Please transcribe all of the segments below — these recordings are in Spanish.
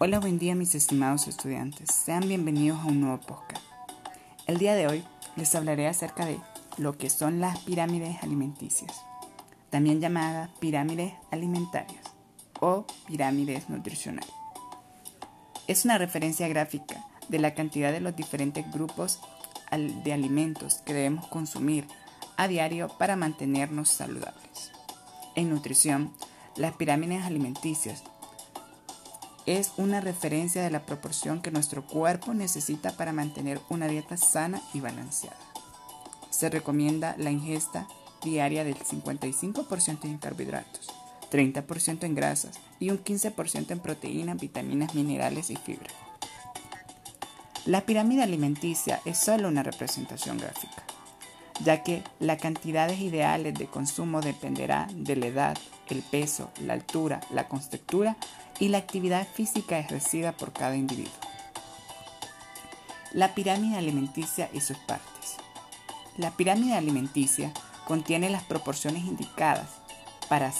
Hola, buen día mis estimados estudiantes. Sean bienvenidos a un nuevo podcast. El día de hoy les hablaré acerca de lo que son las pirámides alimenticias, también llamadas pirámides alimentarias o pirámides nutricionales. Es una referencia gráfica de la cantidad de los diferentes grupos de alimentos que debemos consumir a diario para mantenernos saludables. En nutrición, las pirámides alimenticias es una referencia de la proporción que nuestro cuerpo necesita para mantener una dieta sana y balanceada. Se recomienda la ingesta diaria del 55% en carbohidratos, 30% en grasas y un 15% en proteínas, vitaminas, minerales y fibra. La pirámide alimenticia es solo una representación gráfica, ya que las cantidades ideales de consumo dependerá de la edad, el peso, la altura, la contextura y la actividad física ejercida por cada individuo. La pirámide alimenticia y sus partes. La pirámide alimenticia contiene las proporciones indicadas para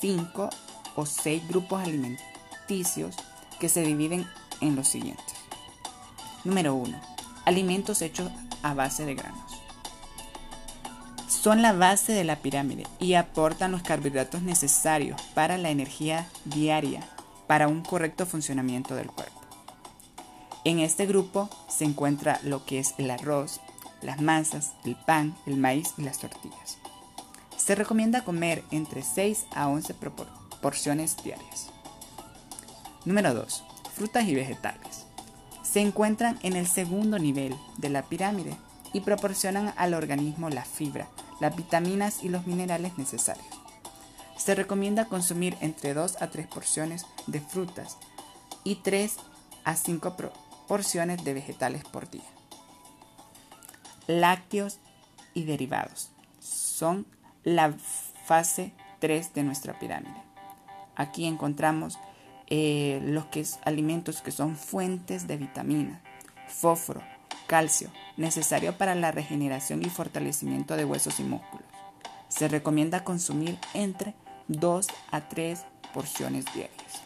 cinco o seis grupos alimenticios que se dividen en los siguientes. Número 1. Alimentos hechos a base de granos. Son la base de la pirámide y aportan los carbohidratos necesarios para la energía diaria para un correcto funcionamiento del cuerpo. En este grupo se encuentra lo que es el arroz, las masas, el pan, el maíz y las tortillas. Se recomienda comer entre 6 a 11 porciones diarias. Número 2. Frutas y vegetales. Se encuentran en el segundo nivel de la pirámide y proporcionan al organismo la fibra, las vitaminas y los minerales necesarios. Se recomienda consumir entre 2 a 3 porciones de frutas y 3 a 5 porciones de vegetales por día. Lácteos y derivados son la fase 3 de nuestra pirámide. Aquí encontramos eh, los que alimentos que son fuentes de vitamina, fósforo, calcio, necesario para la regeneración y fortalecimiento de huesos y músculos. Se recomienda consumir entre 2 a 3 porciones diarias.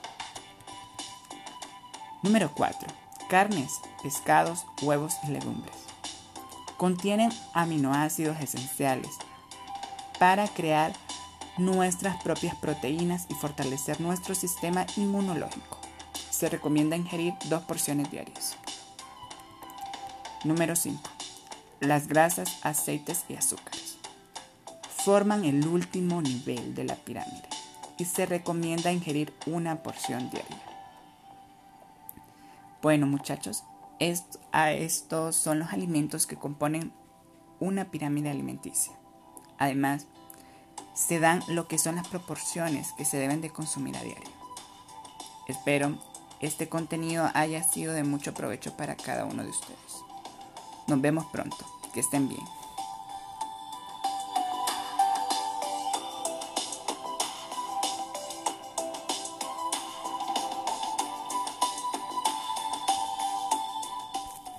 Número 4. Carnes, pescados, huevos y legumbres. Contienen aminoácidos esenciales para crear nuestras propias proteínas y fortalecer nuestro sistema inmunológico. Se recomienda ingerir dos porciones diarias. Número 5. Las grasas, aceites y azúcares forman el último nivel de la pirámide y se recomienda ingerir una porción diaria. Bueno muchachos, estos son los alimentos que componen una pirámide alimenticia. Además, se dan lo que son las proporciones que se deben de consumir a diario. Espero este contenido haya sido de mucho provecho para cada uno de ustedes. Nos vemos pronto. Que estén bien.